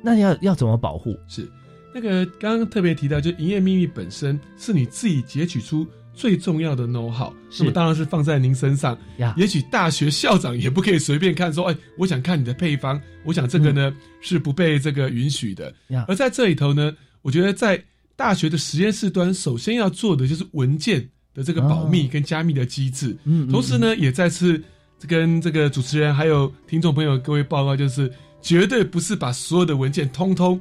那要要怎么保护？是那个刚刚特别提到，就营业秘密本身是你自己截取出最重要的 know how，那么当然是放在您身上。呀也许大学校长也不可以随便看说，哎，我想看你的配方，我想这个呢、是不被这个允许的。呀而在这里头呢，我觉得在大学的实验室端首先要做的就是文件的这个保密跟加密的机制。嗯，同时呢，也再次跟这个主持人还有听众朋友各位报告，就是绝对不是把所有的文件通通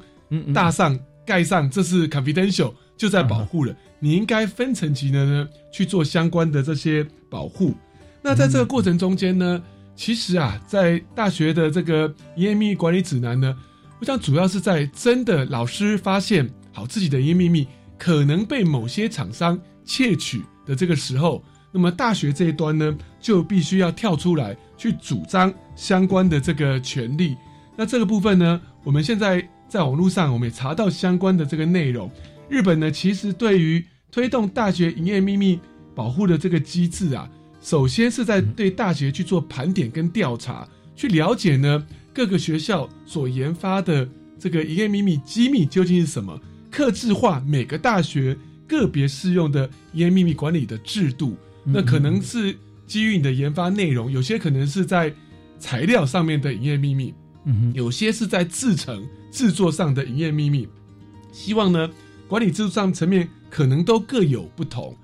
大上盖上，这是 confidential 就在保护了。你应该分层级的呢去做相关的这些保护。那在这个过程中间呢，其实啊，在大学的这个营业秘密管理指南呢，我想主要是在真的老师发现好自己的营业秘密可能被某些厂商窃取的这个时候，那么大学这一端呢，就必须要跳出来去主张相关的这个权利。那这个部分呢，我们现在在网络上我们也查到相关的这个内容。日本呢，其实对于推动大学营业秘密保护的这个机制啊，首先是在对大学去做盘点跟调查，去了解呢各个学校所研发的这个营业秘密机密究竟是什么，克制化每个大学个别适用的营业秘密管理的制度。那可能是基于你的研发内容，有些可能是在材料上面的营业秘密，嗯有些是在制成制作上的营业秘密。希望呢管理制度上层面。可能都各有不同，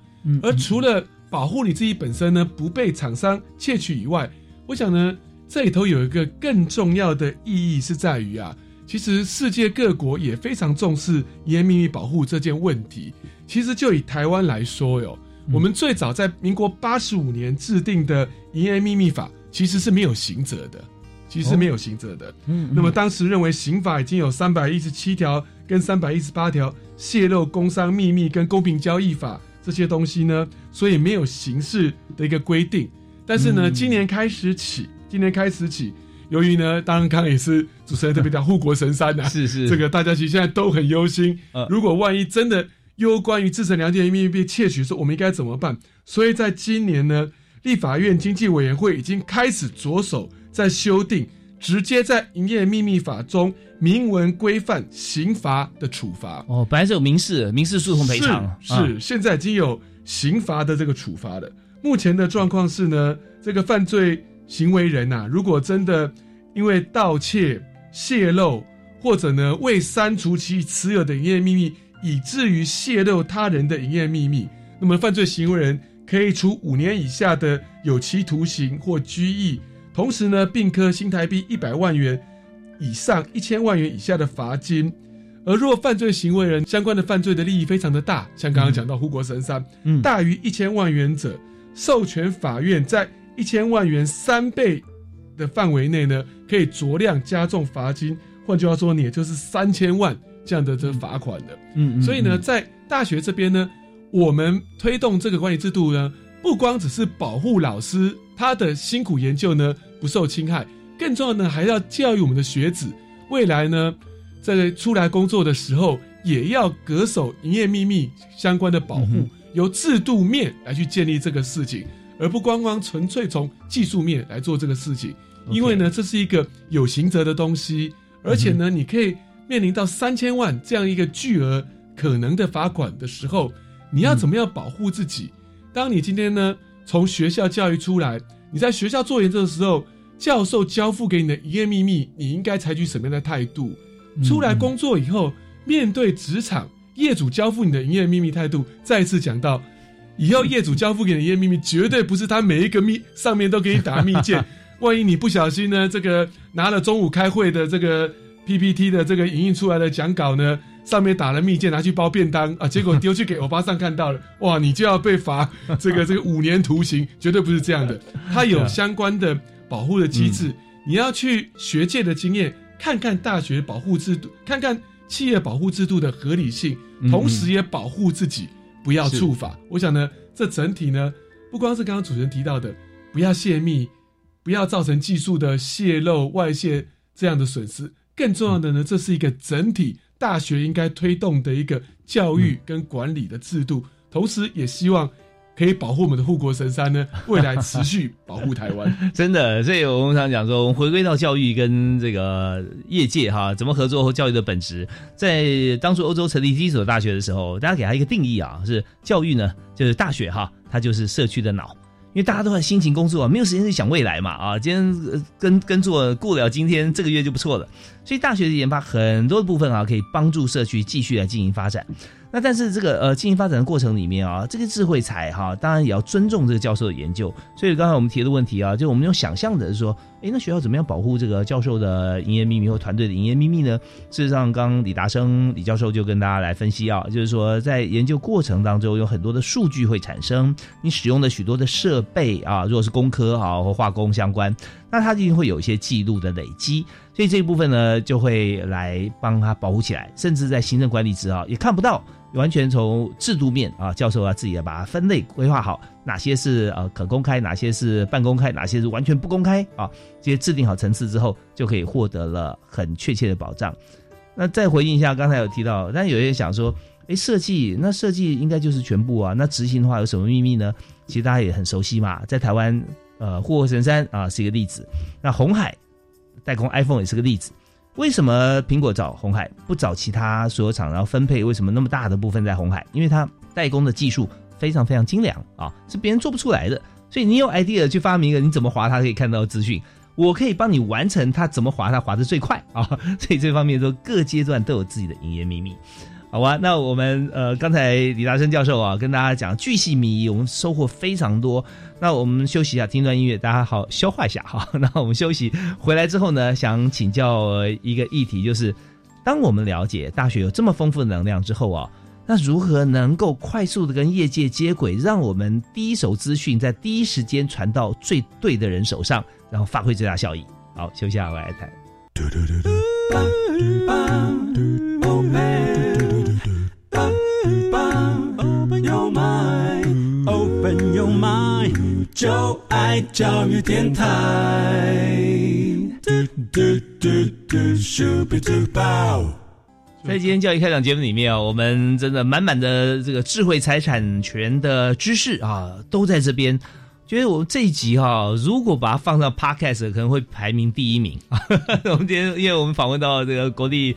而除了保护你自己本身呢不被厂商窃取以外，我想呢这里头有一个更重要的意义是在于啊，其实世界各国也非常重视营业秘密保护这件问题。其实就以台湾来说哟，我们最早在民国八十五年制定的营业秘密法其实是没有刑责的，其实是没有刑责的。嗯，那么当时认为刑法已经有三百一十七条跟三百一十八条。泄露工商秘密跟公平交易法这些东西呢，所以没有刑事的一个规定。但是呢，今年开始起，今年开始起，由于呢，当然刚刚也是主持人特别讲护国神山呐，是是，这个大家其实现在都很忧心。如果万一真的有关于自成良的秘密被窃取，说我们应该怎么办？所以在今年呢，立法院经济委员会已经开始着手在修订，直接在营业秘密法中。明文规范刑罚的处罚哦，本来是有民事民事诉讼赔偿，是现在已经有刑罚的这个处罚了。目前的状况是呢，这个犯罪行为人呐，如果真的因为盗窃、泄露，或者呢未删除其持有的营业秘密，以至于泄露他人的营业秘密，那么犯罪行为人可以处五年以下的有期徒刑或拘役，同时呢，并科新台币一百万元。以上一千万元以下的罚金，而若犯罪行为人相关的犯罪的利益非常的大，像刚刚讲到护国神山，嗯，大于一千万元者，授权法院在一千万元三倍的范围内呢，可以酌量加重罚金。换句话说，你也就是三千万这样的这罚款的。嗯，所以呢，在大学这边呢，我们推动这个管理制度呢，不光只是保护老师他的辛苦研究呢不受侵害。更重要的呢，还要教育我们的学子，未来呢，在出来工作的时候，也要恪守营业秘密相关的保护，由制度面来去建立这个事情，而不光光纯粹从技术面来做这个事情。因为呢，这是一个有刑责的东西，而且呢，你可以面临到三千万这样一个巨额可能的罚款的时候，你要怎么样保护自己？当你今天呢，从学校教育出来，你在学校做研究的时候。教授交付给你的营业秘密，你应该采取什么样的态度？出来工作以后，面对职场，业主交付你的营业秘密态度，再次讲到，以后业主交付给你的秘密，绝对不是他每一个密上面都给你打密件。万一你不小心呢，这个拿了中午开会的这个 PPT 的这个影印出来的讲稿呢，上面打了密件，拿去包便当啊，结果丢去给欧巴桑看到了，哇，你就要被罚 这个这个五年徒刑，绝对不是这样的。他有相关的。保护的机制，你要去学界的经验，看看大学保护制度，看看企业保护制度的合理性，同时也保护自己不要触法。我想呢，这整体呢，不光是刚刚主持人提到的，不要泄密，不要造成技术的泄露、外泄这样的损失，更重要的呢，这是一个整体大学应该推动的一个教育跟管理的制度，同时也希望。可以保护我们的护国神山呢？未来持续保护台湾，真的。所以我们常讲说，我们回归到教育跟这个业界哈，怎么合作和教育的本质。在当初欧洲成立第一所大学的时候，大家给他一个定义啊，是教育呢，就是大学哈，它就是社区的脑。因为大家都在辛勤工作啊，没有时间去想未来嘛啊，今天跟跟做过了今天这个月就不错了。所以大学的研发很多部分啊，可以帮助社区继续来进行发展。那但是这个呃经营发展的过程里面啊，这个智慧财哈，当然也要尊重这个教授的研究。所以刚才我们提的问题啊，就我们用想象的说，哎，那学校怎么样保护这个教授的营业秘密或团队的营业秘密呢？事实上，刚李达生李教授就跟大家来分析啊，就是说在研究过程当中有很多的数据会产生，你使用的许多的设备啊，如果是工科啊或化工相关，那它一定会有一些记录的累积。所以这一部分呢，就会来帮他保护起来，甚至在行政管理值啊也看不到。完全从制度面啊，教授啊自己要把它分类规划好，哪些是呃可公开，哪些是半公开，哪些是完全不公开啊？这些制定好层次之后，就可以获得了很确切的保障。那再回应一下刚才有提到，但有些想说，哎，设计那设计应该就是全部啊，那执行的话有什么秘密呢？其实大家也很熟悉嘛，在台湾呃护国神山啊是一个例子，那红海代工 iPhone 也是个例子。为什么苹果找红海不找其他所有厂，然后分配为什么那么大的部分在红海？因为它代工的技术非常非常精良啊，是别人做不出来的。所以你有 idea 去发明一个，你怎么划它可以看到资讯，我可以帮你完成它怎么划它划的最快啊。所以这方面都各阶段都有自己的营业秘密。好吧，那我们呃刚才李达生教授啊跟大家讲巨细靡遗，我们收获非常多。那我们休息一下，听段音乐，大家好消化一下哈。那我们休息回来之后呢，想请教一个议题，就是当我们了解大学有这么丰富的能量之后啊，那如何能够快速的跟业界接轨，让我们第一手资讯在第一时间传到最对的人手上，然后发挥最大效益？好，休息下来谈。爱教育电台。在今天教育开讲节目里面啊，我们真的满满的这个智慧财产权的知识啊，都在这边。觉得我们这一集哈，如果把它放上 Podcast，可能会排名第一名。我们今天因为我们访问到这个国立。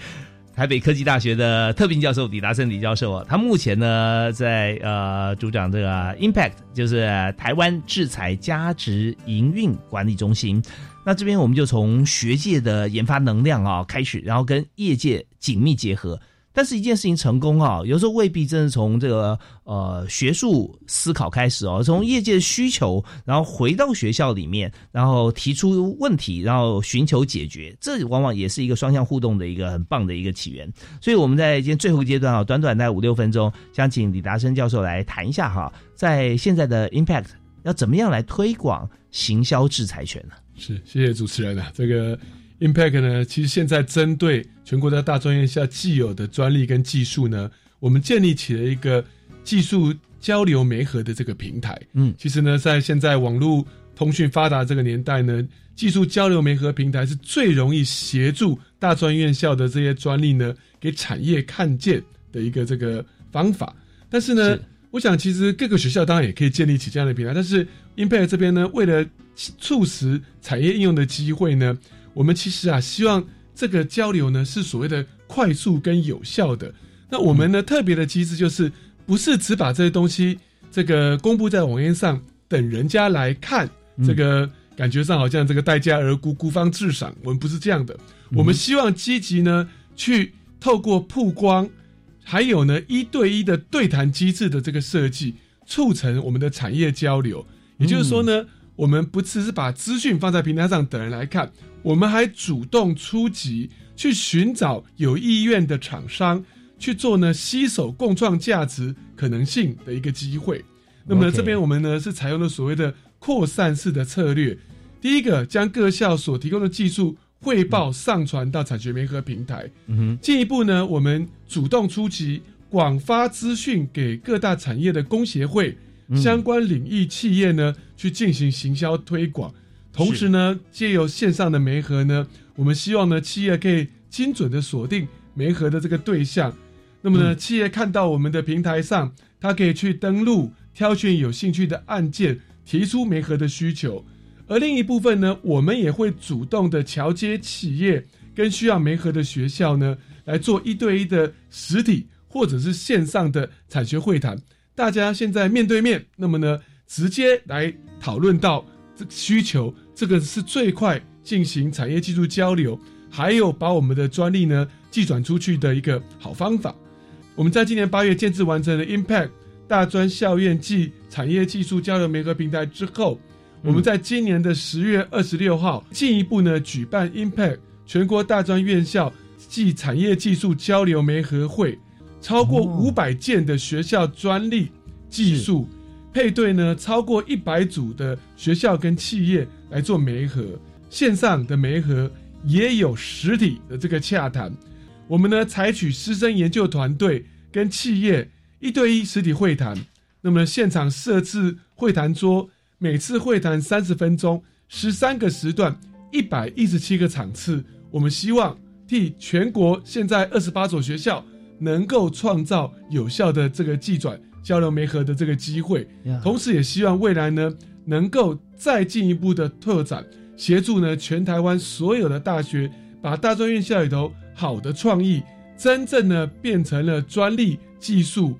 台北科技大学的特聘教授李达生李教授啊，他目前呢在呃主讲这个 Impact，就是台湾制裁加值营运管理中心。那这边我们就从学界的研发能量啊开始，然后跟业界紧密结合。但是，一件事情成功啊，有时候未必真的从这个呃学术思考开始哦，从业界的需求，然后回到学校里面，然后提出问题，然后寻求解决，这往往也是一个双向互动的一个很棒的一个起源。所以我们在今天最后阶段啊，短短在五六分钟，想请李达生教授来谈一下哈，在现在的 Impact 要怎么样来推广行销制裁权呢？是，谢谢主持人啊，这个。Impact 呢，其实现在针对全国的大专院校既有的专利跟技术呢，我们建立起了一个技术交流媒合的这个平台。嗯，其实呢，在现在网络通讯发达这个年代呢，技术交流媒合平台是最容易协助大专院校的这些专利呢，给产业看见的一个这个方法。但是呢，我想其实各个学校当然也可以建立起这样的平台，但是 Impact 这边呢，为了促使产业应用的机会呢。我们其实啊，希望这个交流呢是所谓的快速跟有效的。那我们呢特别的机制就是，不是只把这些东西这个公布在网页上，等人家来看，这个感觉上好像这个待价而沽，孤芳自赏。我们不是这样的，我们希望积极呢去透过曝光，还有呢一对一的对谈机制的这个设计，促成我们的产业交流。也就是说呢，我们不只是把资讯放在平台上等人来看。我们还主动出击，去寻找有意愿的厂商去做呢，携手共创价值可能性的一个机会。那么呢，这边我们呢是采用了所谓的扩散式的策略。第一个，将各校所提供的技术汇报上传到产学联合平台。嗯哼。进一步呢，我们主动出击，广发资讯给各大产业的工协会、相关领域企业呢，去进行行销推广。同时呢，借由线上的媒合呢，我们希望呢，企业可以精准的锁定媒合的这个对象。那么呢，企业看到我们的平台上，它可以去登录，挑选有兴趣的案件，提出媒合的需求。而另一部分呢，我们也会主动的桥接企业跟需要媒合的学校呢，来做一对一的实体或者是线上的产学会谈。大家现在面对面，那么呢，直接来讨论到这需求。这个是最快进行产业技术交流，还有把我们的专利呢寄转出去的一个好方法。我们在今年八月建制完成了 Impact 大专校院暨产业技术交流媒合平台之后，我们在今年的十月二十六号进一步呢举办 Impact 全国大专院校暨产业技术交流媒合会，超过五百件的学校专利技术配对呢，超过一百组的学校跟企业来做媒合，线上的媒合也有实体的这个洽谈。我们呢采取师生研究团队跟企业一对一实体会谈，那么现场设置会谈桌，每次会谈三十分钟，十三个时段，一百一十七个场次。我们希望替全国现在二十八所学校能够创造有效的这个技转交流媒合的这个机会，同时也希望未来呢能够再进一步的拓展，协助呢全台湾所有的大学把大专院校里头。好的创意，真正的变成了专利技术，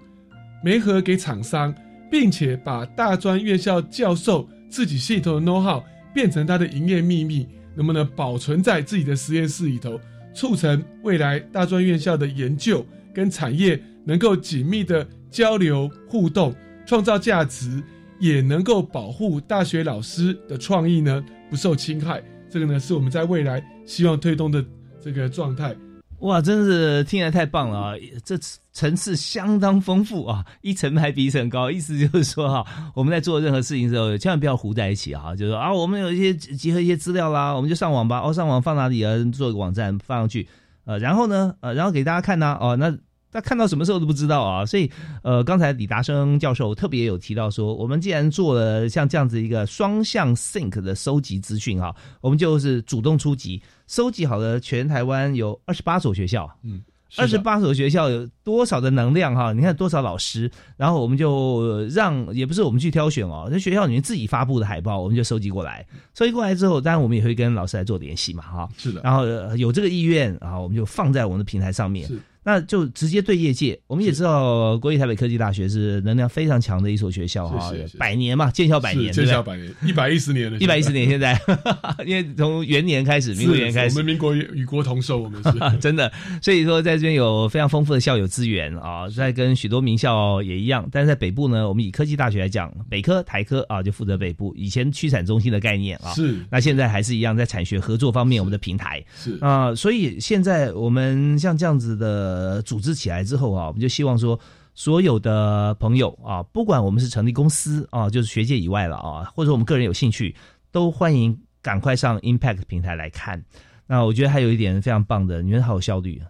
媒合给厂商，并且把大专院校教授自己系统的 know how 变成他的营业秘密，能不能保存在自己的实验室里头，促成未来大专院校的研究跟产业能够紧密的交流互动，创造价值，也能够保护大学老师的创意呢不受侵害。这个呢是我们在未来希望推动的。这个状态，哇，真是听起来太棒了啊！这层次相当丰富啊，一层还比一层高。意思就是说哈，我们在做任何事情的时候，千万不要糊在一起哈。就是啊，我们有一些结合一些资料啦，我们就上网吧。哦，上网放哪里啊？做一个网站放上去，呃，然后呢，呃，然后给大家看呢。哦，那。他看到什么时候都不知道啊，所以，呃，刚才李达生教授特别有提到说，我们既然做了像这样子一个双向 think 的收集资讯哈，我们就是主动出击，收集好了全台湾有二十八所学校，嗯，二十八所学校有多少的能量哈？你看多少老师，然后我们就让，也不是我们去挑选哦，那学校里面自己发布的海报，我们就收集过来，收集过来之后，当然我们也会跟老师来做联系嘛，哈，是的，然后有这个意愿，然后我们就放在我们的平台上面。那就直接对业界，我们也知道国立台北科技大学是能量非常强的一所学校哈，百年嘛，建校百年，建校百年，一百一十年了，一百一十年，现在 因为从元年开始，民国元年开始，我们民国与国同寿，我们是。真的，所以说在这边有非常丰富的校友资源啊，在跟许多名校也一样，但是在北部呢，我们以科技大学来讲，北科、台科啊就负责北部，以前区产中心的概念啊，是，那现在还是一样，在产学合作方面，我们的平台。是。啊，所以现在我们像这样子的呃组织起来。之后啊，我们就希望说，所有的朋友啊，不管我们是成立公司啊，就是学界以外了啊，或者我们个人有兴趣，都欢迎赶快上 Impact 平台来看。那我觉得还有一点非常棒的，你们好有效率。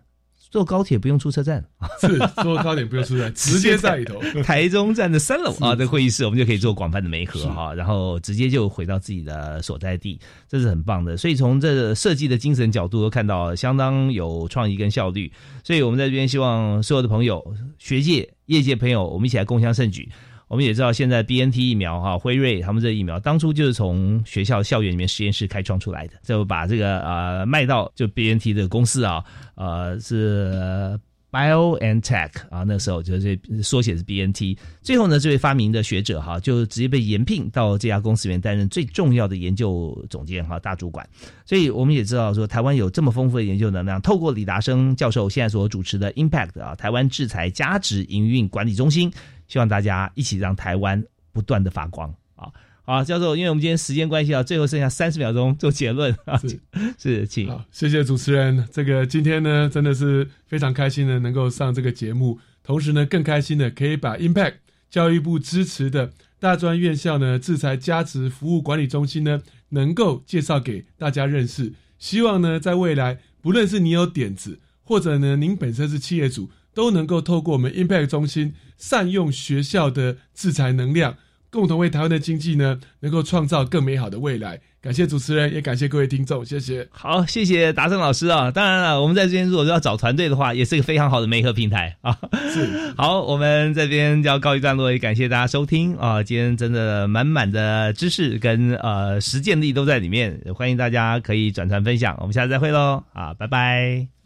坐高铁不用出车站，是坐高铁不用出站，直接在里头。台中站的三楼啊这会议室，我们就可以做广泛的媒合哈，然后直接就回到自己的所在地，这是很棒的。所以从这设计的精神角度都看到相当有创意跟效率。所以我们在这边希望所有的朋友、学界、业界朋友，我们一起来共襄盛举。我们也知道，现在 B N T 疫苗哈，辉瑞他们这疫苗当初就是从学校校园里面实验室开创出来的，就把这个呃卖到就 B N T 的公司啊，呃是 Bio and Tech 啊，那时候就是缩写是 B N T。最后呢，这位发明的学者哈，就直接被延聘到这家公司里面担任最重要的研究总监哈，大主管。所以我们也知道说，台湾有这么丰富的研究能量，透过李达生教授现在所主持的 Impact 啊，台湾制裁价值营运管理中心。希望大家一起让台湾不断的发光啊！好，教授，因为我们今天时间关系啊，最后剩下三十秒钟做结论啊，是 是，请好，谢谢主持人。这个今天呢，真的是非常开心的能够上这个节目，同时呢，更开心的可以把 Impact 教育部支持的大专院校呢制裁加值服务管理中心呢，能够介绍给大家认识。希望呢，在未来，不论是你有点子，或者呢，您本身是企业主。都能够透过我们 Impact 中心善用学校的制裁能量，共同为台湾的经济呢，能够创造更美好的未来。感谢主持人，也感谢各位听众，谢谢。好，谢谢达生老师啊！当然了，我们在这边如果要找团队的话，也是一个非常好的媒合平台啊。是。好，我们这边就要告一段落，也感谢大家收听啊！今天真的满满的知识跟呃实践力都在里面，欢迎大家可以转传分享。我们下次再会喽啊！拜拜。